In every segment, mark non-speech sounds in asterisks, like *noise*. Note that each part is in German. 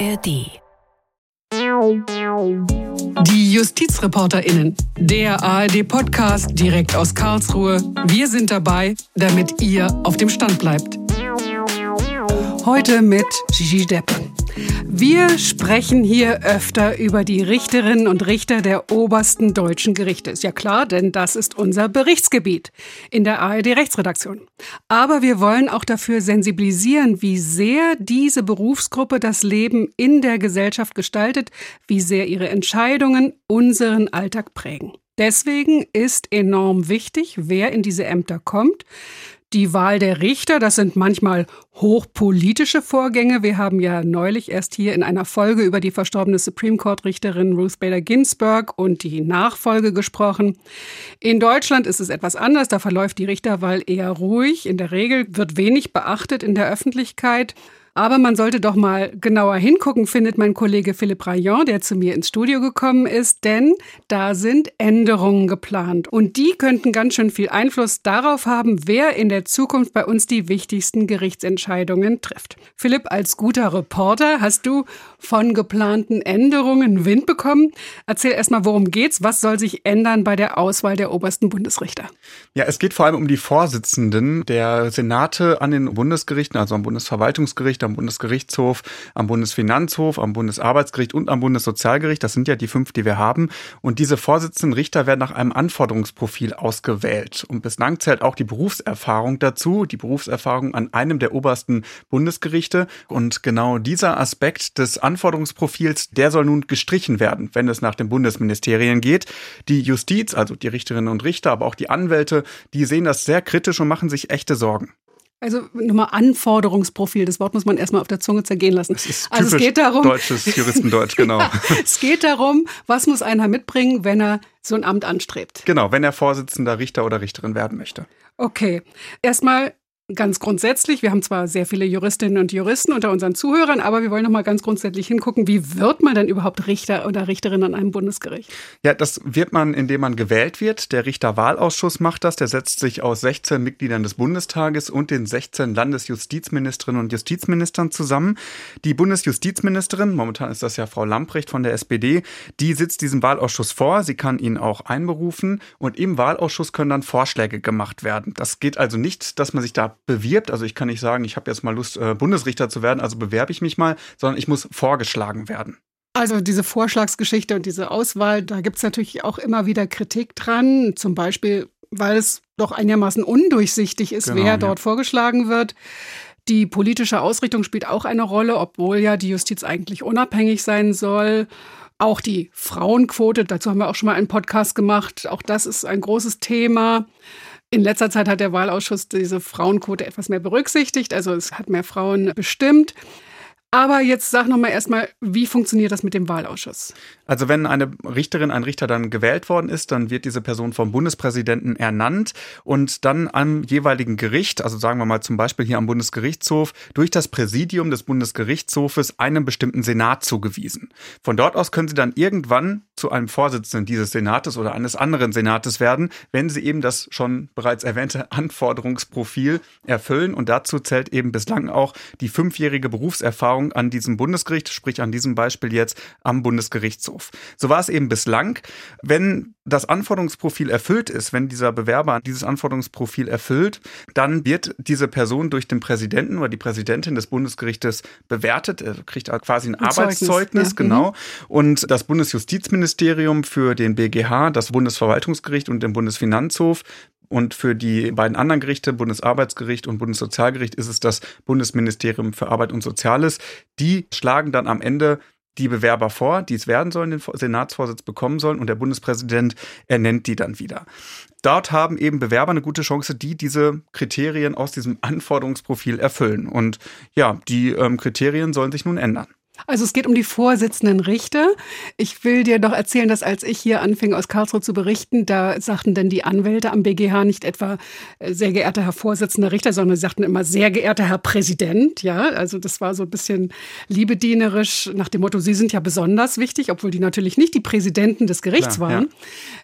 ARD. Die JustizreporterInnen, der ARD-Podcast direkt aus Karlsruhe. Wir sind dabei, damit ihr auf dem Stand bleibt. Heute mit Gigi Depp. Wir sprechen hier öfter über die Richterinnen und Richter der obersten deutschen Gerichte. Ist ja klar, denn das ist unser Berichtsgebiet in der ARD-Rechtsredaktion. Aber wir wollen auch dafür sensibilisieren, wie sehr diese Berufsgruppe das Leben in der Gesellschaft gestaltet, wie sehr ihre Entscheidungen unseren Alltag prägen. Deswegen ist enorm wichtig, wer in diese Ämter kommt. Die Wahl der Richter, das sind manchmal hochpolitische Vorgänge. Wir haben ja neulich erst hier in einer Folge über die verstorbene Supreme Court Richterin Ruth Bader Ginsburg und die Nachfolge gesprochen. In Deutschland ist es etwas anders. Da verläuft die Richterwahl eher ruhig. In der Regel wird wenig beachtet in der Öffentlichkeit. Aber man sollte doch mal genauer hingucken, findet mein Kollege Philipp Rayon, der zu mir ins Studio gekommen ist, denn da sind Änderungen geplant. Und die könnten ganz schön viel Einfluss darauf haben, wer in der Zukunft bei uns die wichtigsten Gerichtsentscheidungen trifft. Philipp, als guter Reporter hast du von geplanten Änderungen Wind bekommen. Erzähl erstmal, worum geht's? Was soll sich ändern bei der Auswahl der obersten Bundesrichter? Ja, es geht vor allem um die Vorsitzenden der Senate an den Bundesgerichten, also am Bundesverwaltungsgericht, am Bundesgerichtshof, am Bundesfinanzhof, am Bundesarbeitsgericht und am Bundessozialgericht. Das sind ja die fünf, die wir haben. Und diese Vorsitzenden Richter werden nach einem Anforderungsprofil ausgewählt. Und bislang zählt auch die Berufserfahrung dazu, die Berufserfahrung an einem der obersten Bundesgerichte. Und genau dieser Aspekt des Anforderungsprofils, der soll nun gestrichen werden, wenn es nach den Bundesministerien geht. Die Justiz, also die Richterinnen und Richter, aber auch die Anwälte, die sehen das sehr kritisch und machen sich echte Sorgen. Also nochmal Anforderungsprofil, das Wort muss man erstmal auf der Zunge zergehen lassen. Das ist also es geht darum, deutsches Juristendeutsch, *laughs* genau. ja, es geht darum, was muss einer mitbringen, wenn er so ein Amt anstrebt. Genau, wenn er Vorsitzender Richter oder Richterin werden möchte. Okay, erstmal Ganz grundsätzlich, wir haben zwar sehr viele Juristinnen und Juristen unter unseren Zuhörern, aber wir wollen noch mal ganz grundsätzlich hingucken, wie wird man denn überhaupt Richter oder Richterin an einem Bundesgericht? Ja, das wird man, indem man gewählt wird. Der Richterwahlausschuss macht das. Der setzt sich aus 16 Mitgliedern des Bundestages und den 16 Landesjustizministerinnen und Justizministern zusammen. Die Bundesjustizministerin, momentan ist das ja Frau Lamprecht von der SPD, die sitzt diesem Wahlausschuss vor. Sie kann ihn auch einberufen und im Wahlausschuss können dann Vorschläge gemacht werden. Das geht also nicht, dass man sich da bewirbt. Also ich kann nicht sagen, ich habe jetzt mal Lust, äh, Bundesrichter zu werden, also bewerbe ich mich mal, sondern ich muss vorgeschlagen werden. Also diese Vorschlagsgeschichte und diese Auswahl, da gibt es natürlich auch immer wieder Kritik dran. Zum Beispiel, weil es doch einigermaßen undurchsichtig ist, genau, wer dort vorgeschlagen wird. Die politische Ausrichtung spielt auch eine Rolle, obwohl ja die Justiz eigentlich unabhängig sein soll. Auch die Frauenquote, dazu haben wir auch schon mal einen Podcast gemacht. Auch das ist ein großes Thema. In letzter Zeit hat der Wahlausschuss diese Frauenquote etwas mehr berücksichtigt, also es hat mehr Frauen bestimmt. Aber jetzt sag noch mal erstmal, wie funktioniert das mit dem Wahlausschuss? Also wenn eine Richterin, ein Richter dann gewählt worden ist, dann wird diese Person vom Bundespräsidenten ernannt und dann am jeweiligen Gericht, also sagen wir mal zum Beispiel hier am Bundesgerichtshof, durch das Präsidium des Bundesgerichtshofes einem bestimmten Senat zugewiesen. Von dort aus können sie dann irgendwann zu einem Vorsitzenden dieses Senates oder eines anderen Senates werden, wenn sie eben das schon bereits erwähnte Anforderungsprofil erfüllen. Und dazu zählt eben bislang auch die fünfjährige Berufserfahrung an diesem Bundesgericht, sprich an diesem Beispiel jetzt am Bundesgerichtshof. So war es eben bislang. Wenn das Anforderungsprofil erfüllt ist, wenn dieser Bewerber dieses Anforderungsprofil erfüllt, dann wird diese Person durch den Präsidenten oder die Präsidentin des Bundesgerichtes bewertet. Er kriegt quasi ein, ein Arbeitszeugnis, ja. genau. Mhm. Und das Bundesjustizministerium für den BGH, das Bundesverwaltungsgericht und den Bundesfinanzhof und für die beiden anderen Gerichte, Bundesarbeitsgericht und Bundessozialgericht, ist es das Bundesministerium für Arbeit und Soziales. Die schlagen dann am Ende die Bewerber vor, die es werden sollen, den Senatsvorsitz bekommen sollen und der Bundespräsident ernennt die dann wieder. Dort haben eben Bewerber eine gute Chance, die diese Kriterien aus diesem Anforderungsprofil erfüllen. Und ja, die ähm, Kriterien sollen sich nun ändern. Also es geht um die Vorsitzenden Richter. Ich will dir doch erzählen, dass als ich hier anfing aus Karlsruhe zu berichten, da sagten denn die Anwälte am BGH nicht etwa äh, sehr geehrter Herr Vorsitzender Richter, sondern sie sagten immer sehr geehrter Herr Präsident. Ja, also das war so ein bisschen liebedienerisch nach dem Motto, Sie sind ja besonders wichtig, obwohl die natürlich nicht die Präsidenten des Gerichts Klar, waren. Ja.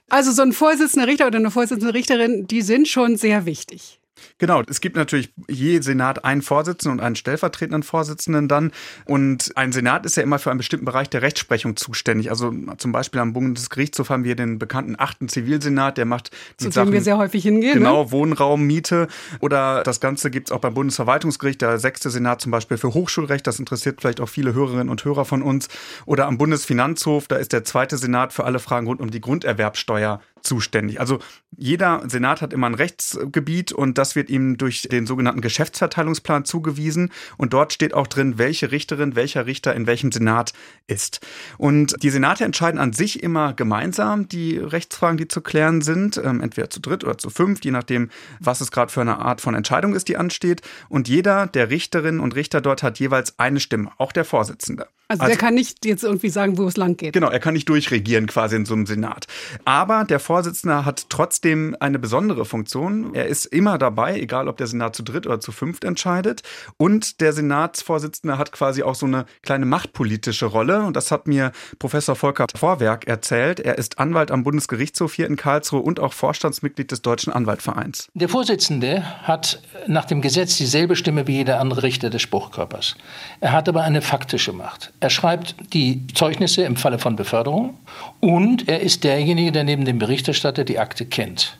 Also so ein Vorsitzender Richter oder eine Vorsitzende Richterin, die sind schon sehr wichtig. Genau, es gibt natürlich je Senat einen Vorsitzenden und einen stellvertretenden Vorsitzenden dann. Und ein Senat ist ja immer für einen bestimmten Bereich der Rechtsprechung zuständig. Also zum Beispiel am Bundesgerichtshof haben wir den bekannten achten Zivilsenat, der macht die Zu Sachen, wir sehr häufig hingehen. Genau, ne? Wohnraum, Miete. Oder das Ganze gibt es auch beim Bundesverwaltungsgericht, der sechste Senat zum Beispiel für Hochschulrecht. Das interessiert vielleicht auch viele Hörerinnen und Hörer von uns. Oder am Bundesfinanzhof, da ist der zweite Senat für alle Fragen rund um die Grunderwerbsteuer zuständig. Also jeder Senat hat immer ein Rechtsgebiet und das wird ihm durch den sogenannten Geschäftsverteilungsplan zugewiesen und dort steht auch drin, welche Richterin, welcher Richter in welchem Senat ist. Und die Senate entscheiden an sich immer gemeinsam die Rechtsfragen, die zu klären sind, ähm, entweder zu dritt oder zu fünft, je nachdem, was es gerade für eine Art von Entscheidung ist, die ansteht. Und jeder der Richterinnen und Richter dort hat jeweils eine Stimme, auch der Vorsitzende. Also, also der kann nicht jetzt irgendwie sagen, wo es lang geht. Genau, er kann nicht durchregieren quasi in so einem Senat. Aber der Vorsitzende hat trotzdem eine besondere Funktion. Er ist immer dabei, egal ob der Senat zu dritt oder zu fünft entscheidet. Und der Senatsvorsitzende hat quasi auch so eine kleine machtpolitische Rolle. Und das hat mir Professor Volker Vorwerk erzählt. Er ist Anwalt am Bundesgerichtshof hier in Karlsruhe und auch Vorstandsmitglied des Deutschen Anwaltvereins. Der Vorsitzende hat nach dem Gesetz dieselbe Stimme wie jeder andere Richter des Spruchkörpers. Er hat aber eine faktische Macht. Er schreibt die Zeugnisse im Falle von Beförderung und er ist derjenige, der neben dem Berichterstatter die Akte kennt.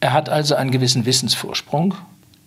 Er hat also einen gewissen Wissensvorsprung.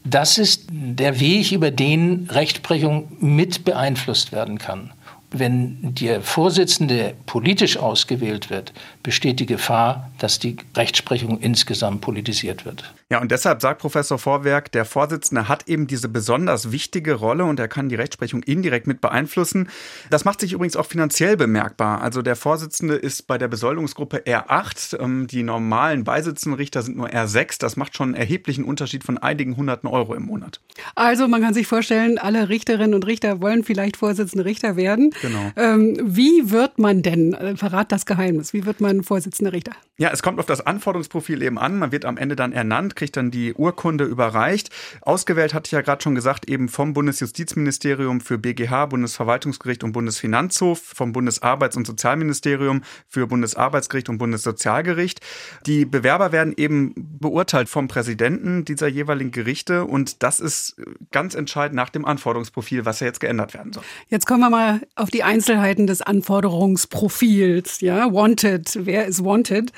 Das ist der Weg, über den Rechtsprechung mit beeinflusst werden kann. Wenn der Vorsitzende politisch ausgewählt wird, besteht die Gefahr, dass die Rechtsprechung insgesamt politisiert wird. Ja, und deshalb sagt Professor Vorwerk, der Vorsitzende hat eben diese besonders wichtige Rolle und er kann die Rechtsprechung indirekt mit beeinflussen. Das macht sich übrigens auch finanziell bemerkbar. Also der Vorsitzende ist bei der Besoldungsgruppe R8. Ähm, die normalen beisitzenden Richter sind nur R6. Das macht schon einen erheblichen Unterschied von einigen hunderten Euro im Monat. Also man kann sich vorstellen, alle Richterinnen und Richter wollen vielleicht Vorsitzende Richter werden. Genau. Ähm, wie wird man denn, äh, verrat das Geheimnis, wie wird man Vorsitzender Richter? Ja, es kommt auf das Anforderungsprofil eben an. Man wird am Ende dann ernannt kriegt dann die Urkunde überreicht. Ausgewählt hatte ich ja gerade schon gesagt, eben vom Bundesjustizministerium für BGH, Bundesverwaltungsgericht und Bundesfinanzhof, vom Bundesarbeits- und Sozialministerium für Bundesarbeitsgericht und Bundessozialgericht. Die Bewerber werden eben beurteilt vom Präsidenten dieser jeweiligen Gerichte und das ist ganz entscheidend nach dem Anforderungsprofil, was ja jetzt geändert werden soll. Jetzt kommen wir mal auf die Einzelheiten des Anforderungsprofils. Ja, wanted, wer ist wanted?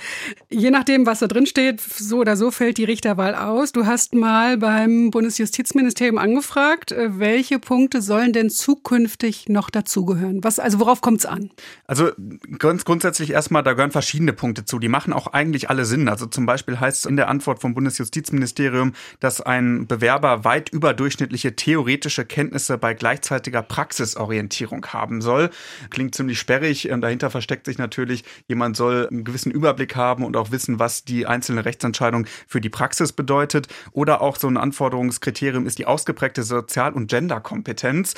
Je nachdem, was da drin steht, so oder so fällt die Richter Richterwahl aus. Du hast mal beim Bundesjustizministerium angefragt, äh, welche Punkte sollen denn zukünftig noch dazugehören? Was, also worauf kommt es an? Also ganz grundsätzlich erstmal, da gehören verschiedene Punkte zu. Die machen auch eigentlich alle Sinn. Also zum Beispiel heißt es in der Antwort vom Bundesjustizministerium, dass ein Bewerber weit überdurchschnittliche theoretische Kenntnisse bei gleichzeitiger Praxisorientierung haben soll. Klingt ziemlich sperrig. Ähm, dahinter versteckt sich natürlich, jemand soll einen gewissen Überblick haben und auch wissen, was die einzelne Rechtsentscheidung für die Praxis Praxis bedeutet. Oder auch so ein Anforderungskriterium ist die ausgeprägte Sozial- und Genderkompetenz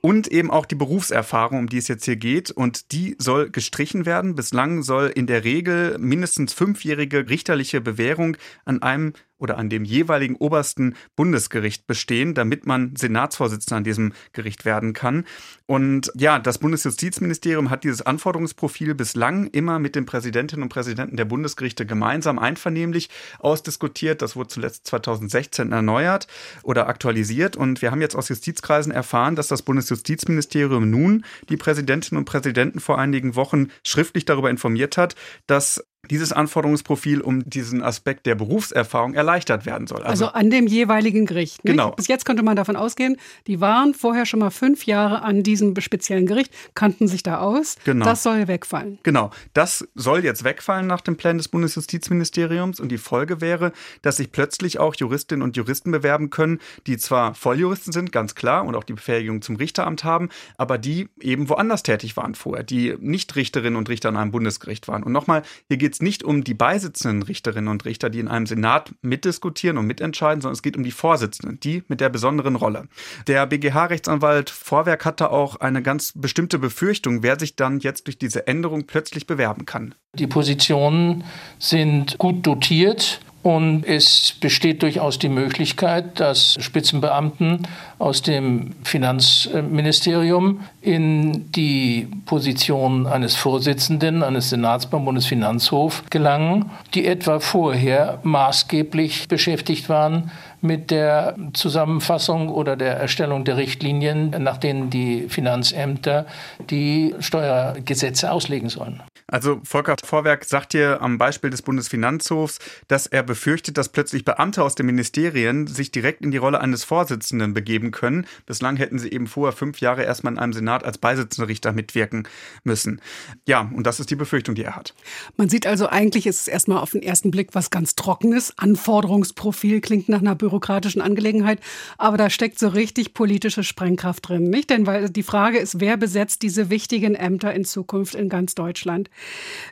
und eben auch die Berufserfahrung, um die es jetzt hier geht. Und die soll gestrichen werden. Bislang soll in der Regel mindestens fünfjährige richterliche Bewährung an einem oder an dem jeweiligen obersten Bundesgericht bestehen, damit man Senatsvorsitzender an diesem Gericht werden kann. Und ja, das Bundesjustizministerium hat dieses Anforderungsprofil bislang immer mit den Präsidentinnen und Präsidenten der Bundesgerichte gemeinsam einvernehmlich ausdiskutiert. Das wurde zuletzt 2016 erneuert oder aktualisiert. Und wir haben jetzt aus Justizkreisen erfahren, dass das Bundesjustizministerium nun die Präsidentinnen und Präsidenten vor einigen Wochen schriftlich darüber informiert hat, dass dieses Anforderungsprofil um diesen Aspekt der Berufserfahrung erleichtert werden soll. Also, also an dem jeweiligen Gericht. Nicht? Genau. Bis jetzt konnte man davon ausgehen, die waren vorher schon mal fünf Jahre an diesem speziellen Gericht, kannten sich da aus. Genau. Das soll wegfallen. Genau. Das soll jetzt wegfallen nach dem Plan des Bundesjustizministeriums und die Folge wäre, dass sich plötzlich auch Juristinnen und Juristen bewerben können, die zwar Volljuristen sind, ganz klar, und auch die Befähigung zum Richteramt haben, aber die eben woanders tätig waren vorher, die nicht Richterinnen und Richter an einem Bundesgericht waren. Und nochmal, hier geht es nicht um die beisitzenden Richterinnen und Richter, die in einem Senat mitdiskutieren und mitentscheiden, sondern es geht um die Vorsitzenden, die mit der besonderen Rolle. Der BGH-Rechtsanwalt Vorwerk hatte auch eine ganz bestimmte Befürchtung, wer sich dann jetzt durch diese Änderung plötzlich bewerben kann. Die Positionen sind gut dotiert. Und es besteht durchaus die Möglichkeit, dass Spitzenbeamten aus dem Finanzministerium in die Position eines Vorsitzenden eines Senats beim Bundesfinanzhof gelangen, die etwa vorher maßgeblich beschäftigt waren mit der Zusammenfassung oder der Erstellung der Richtlinien, nach denen die Finanzämter die Steuergesetze auslegen sollen. Also Volker Vorwerk sagt hier am Beispiel des Bundesfinanzhofs, dass er befürchtet, dass plötzlich Beamte aus den Ministerien sich direkt in die Rolle eines Vorsitzenden begeben können. Bislang hätten sie eben vorher fünf Jahre erstmal in einem Senat als beisitzender Richter mitwirken müssen. Ja, und das ist die Befürchtung, die er hat. Man sieht also eigentlich, ist es erstmal auf den ersten Blick was ganz Trockenes. Anforderungsprofil klingt nach einer bürokratischen Angelegenheit, aber da steckt so richtig politische Sprengkraft drin, nicht? Denn weil die Frage ist, wer besetzt diese wichtigen Ämter in Zukunft in ganz Deutschland?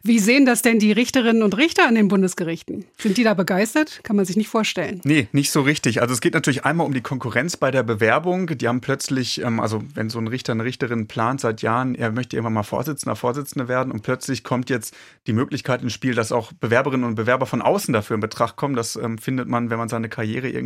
Wie sehen das denn die Richterinnen und Richter an den Bundesgerichten? Sind die da begeistert? Kann man sich nicht vorstellen. Nee, nicht so richtig. Also es geht natürlich einmal um die Konkurrenz bei der Bewerbung. Die haben plötzlich, ähm, also wenn so ein Richter, eine Richterin plant seit Jahren, er möchte irgendwann mal Vorsitzender, Vorsitzende werden und plötzlich kommt jetzt die Möglichkeit ins Spiel, dass auch Bewerberinnen und Bewerber von außen dafür in Betracht kommen. Das ähm, findet man, wenn man seine Karriere irgendwie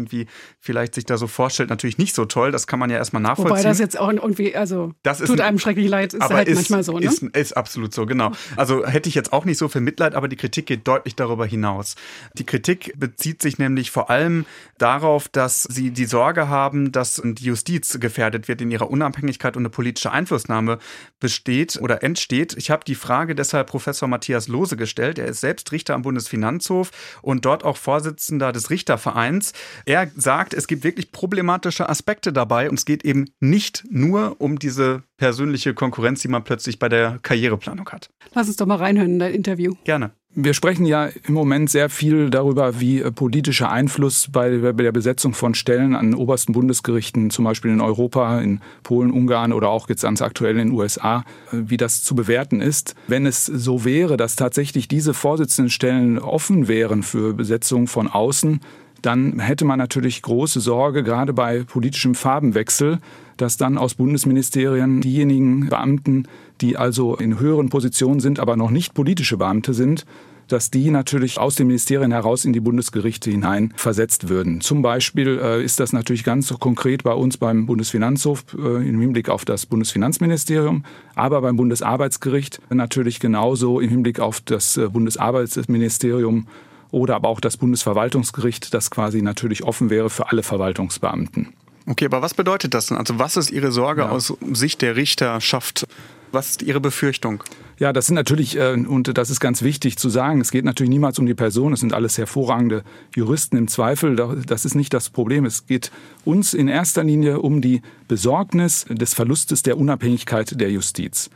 vielleicht sich da so vorstellt, natürlich nicht so toll. Das kann man ja erstmal nachvollziehen. Wobei das jetzt auch irgendwie, also das tut einem schrecklich leid, ist halt ist, manchmal so. Ne? Ist, ist absolut so, genau. Also hätte ich jetzt auch nicht so viel Mitleid, aber die Kritik geht deutlich darüber hinaus. Die Kritik bezieht sich nämlich vor allem darauf, dass sie die Sorge haben, dass die Justiz gefährdet wird in ihrer Unabhängigkeit und eine politische Einflussnahme besteht oder entsteht. Ich habe die Frage deshalb Professor Matthias Lose gestellt. Er ist selbst Richter am Bundesfinanzhof und dort auch Vorsitzender des Richtervereins. Er sagt, es gibt wirklich problematische Aspekte dabei und es geht eben nicht nur um diese persönliche Konkurrenz, die man plötzlich bei der Karriereplanung hat. Lass uns doch mal reinhören in dein Interview. Gerne. Wir sprechen ja im Moment sehr viel darüber, wie äh, politischer Einfluss bei der Besetzung von Stellen an obersten Bundesgerichten, zum Beispiel in Europa, in Polen, Ungarn oder auch jetzt ganz aktuell in den USA, äh, wie das zu bewerten ist. Wenn es so wäre, dass tatsächlich diese Vorsitzendenstellen offen wären für Besetzung von außen, dann hätte man natürlich große Sorge, gerade bei politischem Farbenwechsel, dass dann aus Bundesministerien diejenigen Beamten, die also in höheren Positionen sind, aber noch nicht politische Beamte sind, dass die natürlich aus den Ministerien heraus in die Bundesgerichte hinein versetzt würden. Zum Beispiel äh, ist das natürlich ganz konkret bei uns beim Bundesfinanzhof äh, im Hinblick auf das Bundesfinanzministerium, aber beim Bundesarbeitsgericht natürlich genauso im Hinblick auf das äh, Bundesarbeitsministerium oder aber auch das Bundesverwaltungsgericht, das quasi natürlich offen wäre für alle Verwaltungsbeamten. Okay, aber was bedeutet das denn? Also was ist Ihre Sorge ja. aus Sicht der Richterschaft? Was ist Ihre Befürchtung? Ja, das sind natürlich, äh, und das ist ganz wichtig zu sagen, es geht natürlich niemals um die Person, es sind alles hervorragende Juristen im Zweifel, das ist nicht das Problem. Es geht uns in erster Linie um die Besorgnis des Verlustes der Unabhängigkeit der Justiz.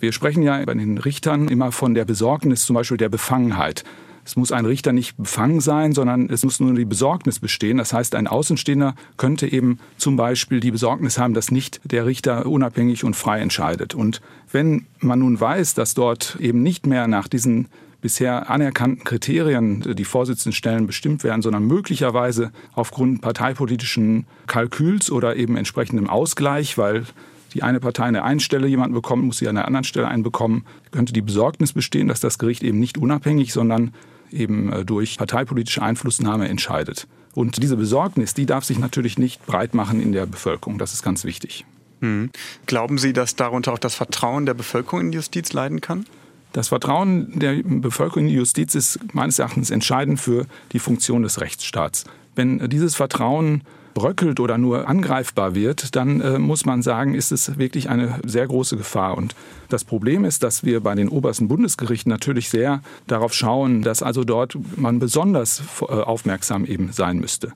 Wir sprechen ja bei den Richtern immer von der Besorgnis zum Beispiel der Befangenheit. Es muss ein Richter nicht befangen sein, sondern es muss nur die Besorgnis bestehen. Das heißt, ein Außenstehender könnte eben zum Beispiel die Besorgnis haben, dass nicht der Richter unabhängig und frei entscheidet. Und wenn man nun weiß, dass dort eben nicht mehr nach diesen bisher anerkannten Kriterien die Vorsitzendenstellen bestimmt werden, sondern möglicherweise aufgrund parteipolitischen Kalküls oder eben entsprechendem Ausgleich, weil die eine Partei an der einen Stelle jemanden bekommt, muss sie an der anderen Stelle einen bekommen, könnte die Besorgnis bestehen, dass das Gericht eben nicht unabhängig, sondern eben äh, durch parteipolitische Einflussnahme entscheidet. Und diese Besorgnis, die darf sich natürlich nicht breit machen in der Bevölkerung. Das ist ganz wichtig. Hm. Glauben Sie, dass darunter auch das Vertrauen der Bevölkerung in die Justiz leiden kann? Das Vertrauen der Bevölkerung in die Justiz ist meines Erachtens entscheidend für die Funktion des Rechtsstaats. Wenn dieses Vertrauen bröckelt oder nur angreifbar wird, dann äh, muss man sagen, ist es wirklich eine sehr große Gefahr. Und das Problem ist, dass wir bei den obersten Bundesgerichten natürlich sehr darauf schauen, dass also dort man besonders äh, aufmerksam eben sein müsste.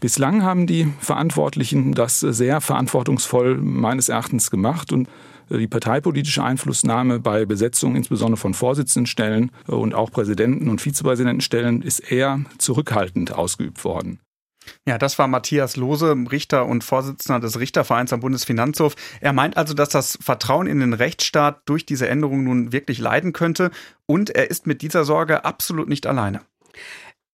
Bislang haben die Verantwortlichen das sehr verantwortungsvoll meines Erachtens gemacht und äh, die parteipolitische Einflussnahme bei Besetzung insbesondere von Vorsitzendenstellen und auch Präsidenten- und Vizepräsidentenstellen ist eher zurückhaltend ausgeübt worden. Ja, das war Matthias Lose, Richter und Vorsitzender des Richtervereins am Bundesfinanzhof. Er meint also, dass das Vertrauen in den Rechtsstaat durch diese Änderung nun wirklich leiden könnte und er ist mit dieser Sorge absolut nicht alleine.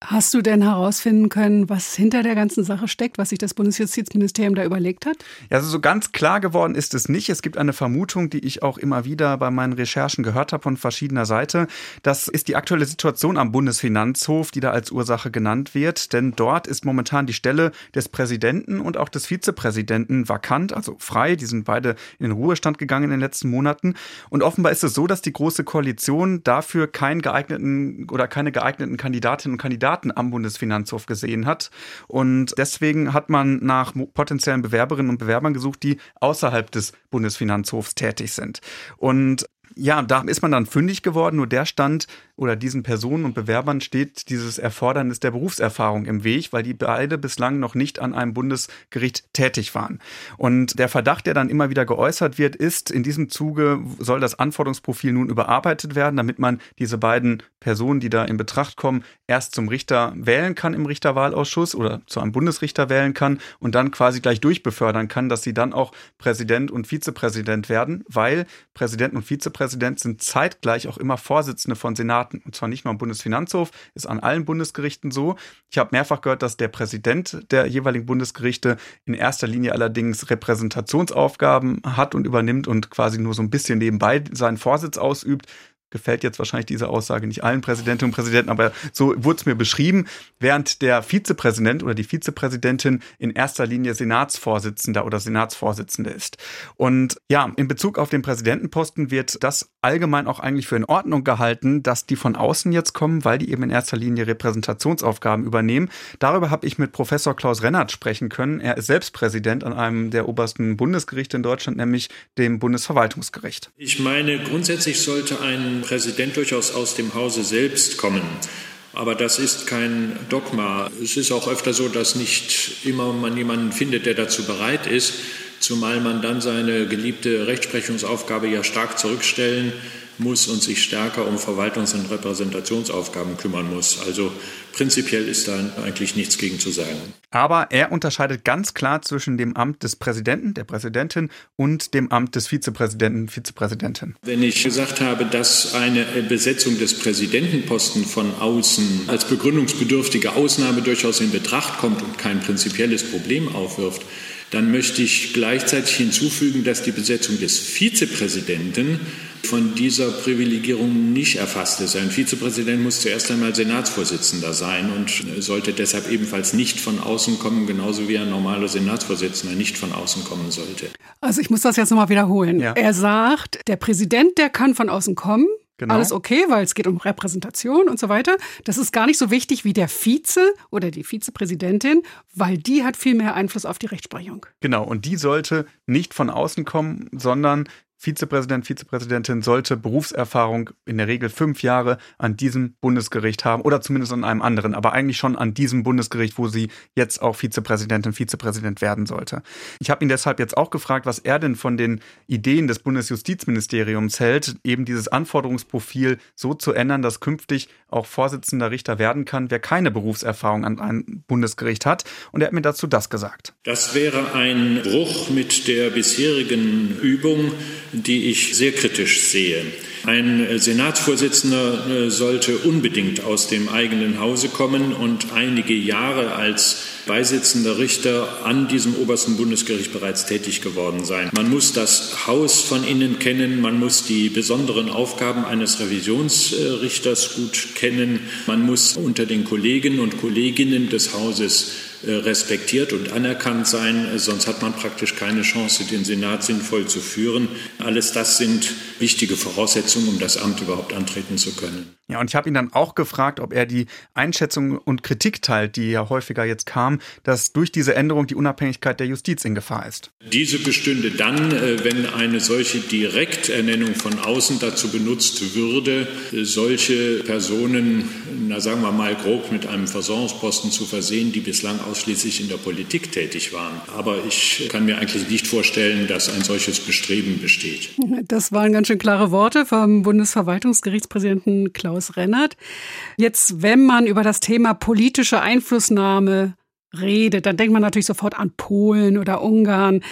Hast du denn herausfinden können, was hinter der ganzen Sache steckt, was sich das Bundesjustizministerium da überlegt hat? Ja, also so ganz klar geworden ist es nicht. Es gibt eine Vermutung, die ich auch immer wieder bei meinen Recherchen gehört habe von verschiedener Seite. Das ist die aktuelle Situation am Bundesfinanzhof, die da als Ursache genannt wird. Denn dort ist momentan die Stelle des Präsidenten und auch des Vizepräsidenten vakant, also frei. Die sind beide in den Ruhestand gegangen in den letzten Monaten. Und offenbar ist es so, dass die Große Koalition dafür keinen geeigneten oder keine geeigneten Kandidatinnen und Kandidaten Kandidaten am Bundesfinanzhof gesehen hat. Und deswegen hat man nach potenziellen Bewerberinnen und Bewerbern gesucht, die außerhalb des Bundesfinanzhofs tätig sind. Und ja, da ist man dann fündig geworden. Nur der stand oder diesen Personen und Bewerbern steht dieses Erfordernis der Berufserfahrung im Weg, weil die beide bislang noch nicht an einem Bundesgericht tätig waren. Und der Verdacht, der dann immer wieder geäußert wird, ist, in diesem Zuge soll das Anforderungsprofil nun überarbeitet werden, damit man diese beiden Personen, die da in Betracht kommen, erst zum Richter wählen kann im Richterwahlausschuss oder zu einem Bundesrichter wählen kann und dann quasi gleich durchbefördern kann, dass sie dann auch Präsident und Vizepräsident werden, weil Präsident und Vizepräsident sind zeitgleich auch immer Vorsitzende von Senaten. Und zwar nicht nur am Bundesfinanzhof, ist an allen Bundesgerichten so. Ich habe mehrfach gehört, dass der Präsident der jeweiligen Bundesgerichte in erster Linie allerdings Repräsentationsaufgaben hat und übernimmt und quasi nur so ein bisschen nebenbei seinen Vorsitz ausübt gefällt jetzt wahrscheinlich diese Aussage nicht allen Präsidentinnen und Präsidenten, aber so wurde es mir beschrieben, während der Vizepräsident oder die Vizepräsidentin in erster Linie Senatsvorsitzender oder Senatsvorsitzende ist. Und ja, in Bezug auf den Präsidentenposten wird das allgemein auch eigentlich für in Ordnung gehalten, dass die von außen jetzt kommen, weil die eben in erster Linie Repräsentationsaufgaben übernehmen. Darüber habe ich mit Professor Klaus Rennert sprechen können. Er ist selbst Präsident an einem der obersten Bundesgerichte in Deutschland, nämlich dem Bundesverwaltungsgericht. Ich meine, grundsätzlich sollte ein Präsident durchaus aus dem Hause selbst kommen. Aber das ist kein Dogma. Es ist auch öfter so, dass nicht immer man jemanden findet, der dazu bereit ist, zumal man dann seine geliebte Rechtsprechungsaufgabe ja stark zurückstellen muss und sich stärker um Verwaltungs- und Repräsentationsaufgaben kümmern muss. Also prinzipiell ist da eigentlich nichts gegen zu sagen. Aber er unterscheidet ganz klar zwischen dem Amt des Präsidenten, der Präsidentin und dem Amt des Vizepräsidenten, Vizepräsidentin. Wenn ich gesagt habe, dass eine Besetzung des Präsidentenposten von außen als begründungsbedürftige Ausnahme durchaus in Betracht kommt und kein prinzipielles Problem aufwirft, dann möchte ich gleichzeitig hinzufügen, dass die Besetzung des Vizepräsidenten von dieser Privilegierung nicht erfasst ist. Ein Vizepräsident muss zuerst einmal Senatsvorsitzender sein und sollte deshalb ebenfalls nicht von außen kommen, genauso wie ein normaler Senatsvorsitzender nicht von außen kommen sollte. Also ich muss das jetzt nochmal wiederholen. Ja. Er sagt, der Präsident, der kann von außen kommen. Genau. Alles okay, weil es geht um Repräsentation und so weiter. Das ist gar nicht so wichtig wie der Vize oder die Vizepräsidentin, weil die hat viel mehr Einfluss auf die Rechtsprechung. Genau, und die sollte nicht von außen kommen, sondern Vizepräsident, Vizepräsidentin sollte Berufserfahrung in der Regel fünf Jahre an diesem Bundesgericht haben oder zumindest an einem anderen, aber eigentlich schon an diesem Bundesgericht, wo sie jetzt auch Vizepräsidentin, Vizepräsident werden sollte. Ich habe ihn deshalb jetzt auch gefragt, was er denn von den Ideen des Bundesjustizministeriums hält, eben dieses Anforderungsprofil so zu ändern, dass künftig auch Vorsitzender Richter werden kann, wer keine Berufserfahrung an einem Bundesgericht hat. Und er hat mir dazu das gesagt. Das wäre ein Bruch mit der bisherigen Übung die ich sehr kritisch sehe. Ein Senatsvorsitzender äh, sollte unbedingt aus dem eigenen Hause kommen und einige Jahre als beisitzender Richter an diesem obersten Bundesgericht bereits tätig geworden sein. Man muss das Haus von innen kennen, man muss die besonderen Aufgaben eines Revisionsrichters gut kennen, man muss unter den Kollegen und Kolleginnen des Hauses respektiert und anerkannt sein, sonst hat man praktisch keine Chance, den Senat sinnvoll zu führen. Alles das sind wichtige Voraussetzungen, um das Amt überhaupt antreten zu können. Ja, und ich habe ihn dann auch gefragt, ob er die Einschätzung und Kritik teilt, die ja häufiger jetzt kam, dass durch diese Änderung die Unabhängigkeit der Justiz in Gefahr ist. Diese bestünde dann, äh, wenn eine solche Direkternennung von außen dazu benutzt würde, solche Personen, na sagen wir mal grob, mit einem Versorgungsposten zu versehen, die bislang ausschließlich in der Politik tätig waren. Aber ich kann mir eigentlich nicht vorstellen, dass ein solches Bestreben besteht. Das waren ganz schön klare Worte vom Bundesverwaltungsgerichtspräsidenten Klaus Klaus Rennert. Jetzt, wenn man über das Thema politische Einflussnahme redet, dann denkt man natürlich sofort an Polen oder Ungarn.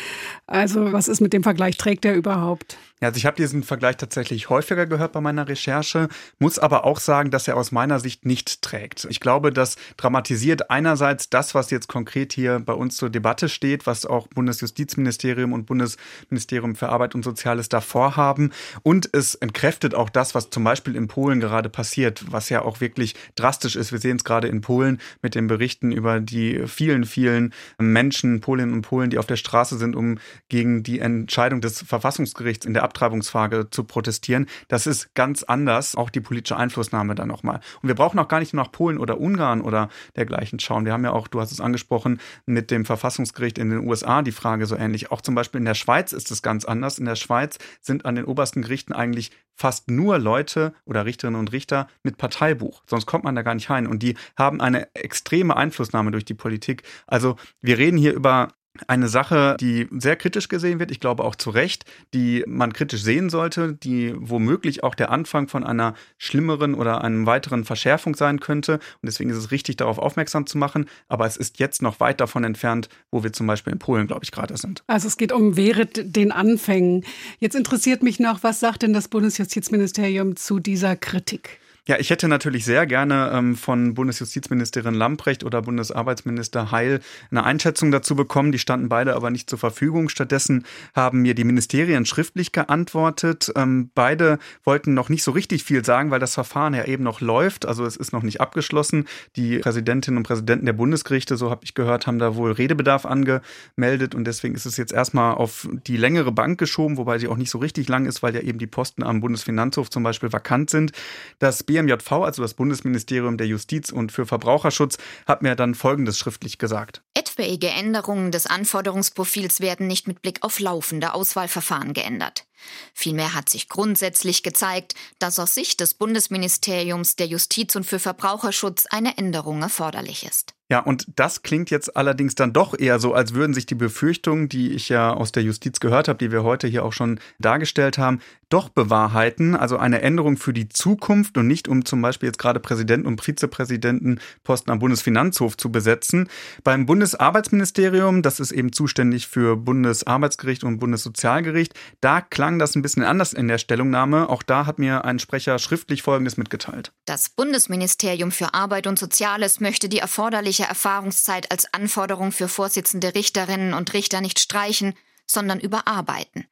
Also was ist mit dem Vergleich? Trägt der überhaupt? Ja, also ich habe diesen Vergleich tatsächlich häufiger gehört bei meiner Recherche, muss aber auch sagen, dass er aus meiner Sicht nicht trägt. Ich glaube, das dramatisiert einerseits das, was jetzt konkret hier bei uns zur Debatte steht, was auch Bundesjustizministerium und Bundesministerium für Arbeit und Soziales davor haben. Und es entkräftet auch das, was zum Beispiel in Polen gerade passiert, was ja auch wirklich drastisch ist. Wir sehen es gerade in Polen mit den Berichten über die vielen, vielen Menschen, Polinnen und Polen, die auf der Straße sind, um gegen die Entscheidung des Verfassungsgerichts in der Abtreibungsfrage zu protestieren. Das ist ganz anders, auch die politische Einflussnahme dann nochmal. Und wir brauchen auch gar nicht nur nach Polen oder Ungarn oder dergleichen schauen. Wir haben ja auch, du hast es angesprochen, mit dem Verfassungsgericht in den USA die Frage so ähnlich. Auch zum Beispiel in der Schweiz ist es ganz anders. In der Schweiz sind an den obersten Gerichten eigentlich fast nur Leute oder Richterinnen und Richter mit Parteibuch. Sonst kommt man da gar nicht rein. Und die haben eine extreme Einflussnahme durch die Politik. Also wir reden hier über eine Sache, die sehr kritisch gesehen wird, ich glaube auch zu Recht, die man kritisch sehen sollte, die womöglich auch der Anfang von einer schlimmeren oder einem weiteren Verschärfung sein könnte. Und deswegen ist es richtig, darauf aufmerksam zu machen. Aber es ist jetzt noch weit davon entfernt, wo wir zum Beispiel in Polen, glaube ich, gerade sind. Also es geht um Wehret den Anfängen. Jetzt interessiert mich noch, was sagt denn das Bundesjustizministerium zu dieser Kritik? Ja, ich hätte natürlich sehr gerne ähm, von Bundesjustizministerin Lamprecht oder Bundesarbeitsminister Heil eine Einschätzung dazu bekommen. Die standen beide aber nicht zur Verfügung. Stattdessen haben mir die Ministerien schriftlich geantwortet. Ähm, beide wollten noch nicht so richtig viel sagen, weil das Verfahren ja eben noch läuft. Also es ist noch nicht abgeschlossen. Die Präsidentinnen und Präsidenten der Bundesgerichte, so habe ich gehört, haben da wohl Redebedarf angemeldet und deswegen ist es jetzt erstmal auf die längere Bank geschoben, wobei sie auch nicht so richtig lang ist, weil ja eben die Posten am Bundesfinanzhof zum Beispiel vakant sind. Das BMJV, also das Bundesministerium der Justiz und für Verbraucherschutz, hat mir dann Folgendes schriftlich gesagt. Etwaige Änderungen des Anforderungsprofils werden nicht mit Blick auf laufende Auswahlverfahren geändert. Vielmehr hat sich grundsätzlich gezeigt, dass aus Sicht des Bundesministeriums der Justiz und für Verbraucherschutz eine Änderung erforderlich ist. Ja, und das klingt jetzt allerdings dann doch eher so, als würden sich die Befürchtungen, die ich ja aus der Justiz gehört habe, die wir heute hier auch schon dargestellt haben, doch bewahrheiten. Also eine Änderung für die Zukunft und nicht um zum Beispiel jetzt gerade Präsidenten und Vizepräsidenten Posten am Bundesfinanzhof zu besetzen. Beim Bundesarbeitsministerium, das ist eben zuständig für Bundesarbeitsgericht und Bundessozialgericht, da klang das ein bisschen anders in der Stellungnahme. Auch da hat mir ein Sprecher schriftlich Folgendes mitgeteilt. Das Bundesministerium für Arbeit und Soziales möchte die erforderliche Erfahrungszeit als Anforderung für Vorsitzende Richterinnen und Richter nicht streichen, sondern überarbeiten.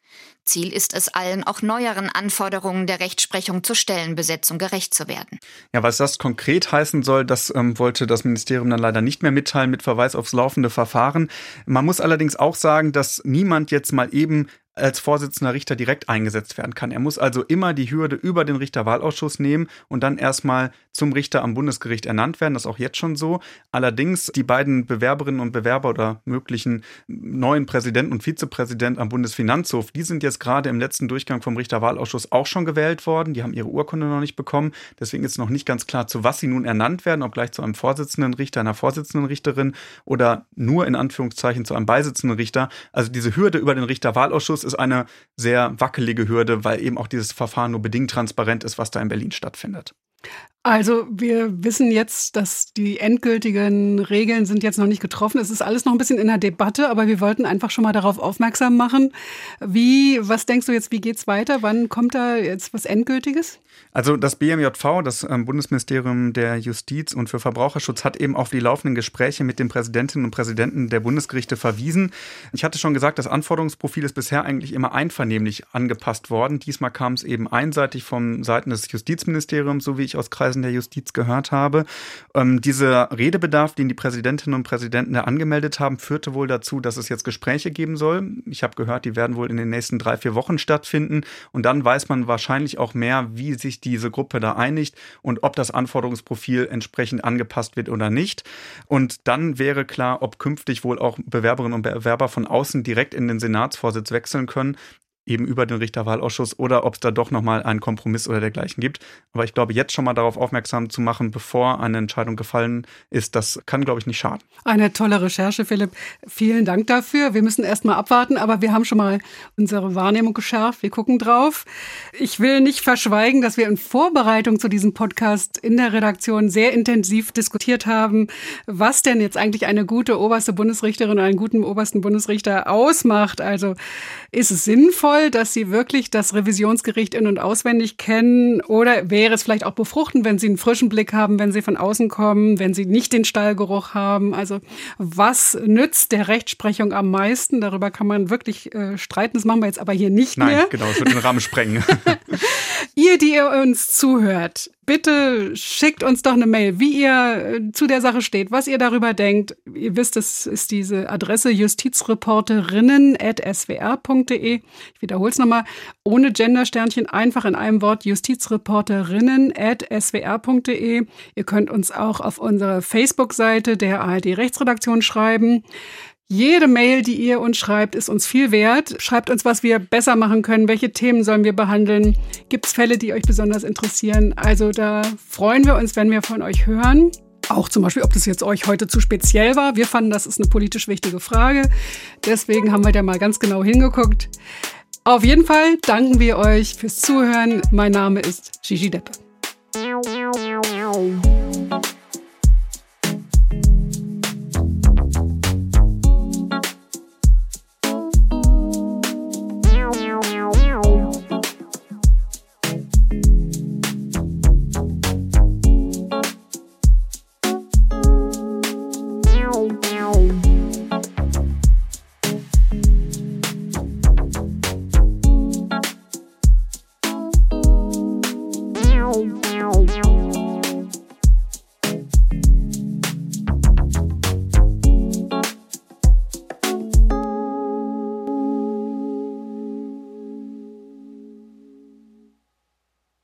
Ziel ist es allen, auch neueren Anforderungen der Rechtsprechung zur Stellenbesetzung gerecht zu werden. Ja, was das konkret heißen soll, das ähm, wollte das Ministerium dann leider nicht mehr mitteilen mit Verweis aufs laufende Verfahren. Man muss allerdings auch sagen, dass niemand jetzt mal eben als Vorsitzender Richter direkt eingesetzt werden kann. Er muss also immer die Hürde über den Richterwahlausschuss nehmen und dann erstmal zum Richter am Bundesgericht ernannt werden. Das ist auch jetzt schon so. Allerdings die beiden Bewerberinnen und Bewerber oder möglichen neuen Präsidenten und Vizepräsident am Bundesfinanzhof, die sind jetzt gerade im letzten Durchgang vom Richterwahlausschuss auch schon gewählt worden. Die haben ihre Urkunde noch nicht bekommen. Deswegen ist noch nicht ganz klar, zu was sie nun ernannt werden, ob gleich zu einem Vorsitzenden Richter, einer Vorsitzenden Richterin oder nur in Anführungszeichen zu einem Beisitzenden Richter. Also diese Hürde über den Richterwahlausschuss ist eine sehr wackelige Hürde, weil eben auch dieses Verfahren nur bedingt transparent ist, was da in Berlin stattfindet. Also wir wissen jetzt, dass die endgültigen Regeln sind jetzt noch nicht getroffen. Es ist alles noch ein bisschen in der Debatte, aber wir wollten einfach schon mal darauf aufmerksam machen. Wie, was denkst du jetzt, wie geht's weiter? Wann kommt da jetzt was Endgültiges? Also das BMJV, das ähm, Bundesministerium der Justiz und für Verbraucherschutz, hat eben auf die laufenden Gespräche mit den Präsidentinnen und Präsidenten der Bundesgerichte verwiesen. Ich hatte schon gesagt, das Anforderungsprofil ist bisher eigentlich immer einvernehmlich angepasst worden. Diesmal kam es eben einseitig von Seiten des Justizministeriums, so wie ich aus Kreisen Kreisen der Justiz gehört habe. Ähm, dieser Redebedarf, den die Präsidentinnen und Präsidenten da angemeldet haben, führte wohl dazu, dass es jetzt Gespräche geben soll. Ich habe gehört, die werden wohl in den nächsten drei, vier Wochen stattfinden. Und dann weiß man wahrscheinlich auch mehr, wie sich diese Gruppe da einigt und ob das Anforderungsprofil entsprechend angepasst wird oder nicht. Und dann wäre klar, ob künftig wohl auch Bewerberinnen und Bewerber von außen direkt in den Senatsvorsitz wechseln können eben über den Richterwahlausschuss oder ob es da doch nochmal einen Kompromiss oder dergleichen gibt. Aber ich glaube, jetzt schon mal darauf aufmerksam zu machen, bevor eine Entscheidung gefallen ist, das kann, glaube ich, nicht schaden. Eine tolle Recherche, Philipp. Vielen Dank dafür. Wir müssen erst mal abwarten, aber wir haben schon mal unsere Wahrnehmung geschärft. Wir gucken drauf. Ich will nicht verschweigen, dass wir in Vorbereitung zu diesem Podcast in der Redaktion sehr intensiv diskutiert haben, was denn jetzt eigentlich eine gute oberste Bundesrichterin einen guten obersten Bundesrichter ausmacht. Also ist es sinnvoll, sinnvoll, dass Sie wirklich das Revisionsgericht in- und auswendig kennen? Oder wäre es vielleicht auch befruchtend, wenn Sie einen frischen Blick haben, wenn Sie von außen kommen, wenn Sie nicht den Stallgeruch haben? Also was nützt der Rechtsprechung am meisten? Darüber kann man wirklich äh, streiten. Das machen wir jetzt aber hier nicht Nein, mehr. genau, das wird den Rahmen sprengen. *laughs* Ihr, die ihr uns zuhört, bitte schickt uns doch eine Mail, wie ihr äh, zu der Sache steht, was ihr darüber denkt. Ihr wisst, es ist diese Adresse justizreporterinnen.swr.de. Ich wiederhole es nochmal, ohne Gendersternchen, einfach in einem Wort justizreporterinnen.swr.de. Ihr könnt uns auch auf unsere Facebook-Seite der ARD Rechtsredaktion schreiben. Jede Mail, die ihr uns schreibt, ist uns viel wert. Schreibt uns, was wir besser machen können. Welche Themen sollen wir behandeln? Gibt es Fälle, die euch besonders interessieren? Also da freuen wir uns, wenn wir von euch hören. Auch zum Beispiel, ob das jetzt euch heute zu speziell war. Wir fanden, das ist eine politisch wichtige Frage. Deswegen haben wir da mal ganz genau hingeguckt. Auf jeden Fall danken wir euch fürs Zuhören. Mein Name ist Gigi Deppe.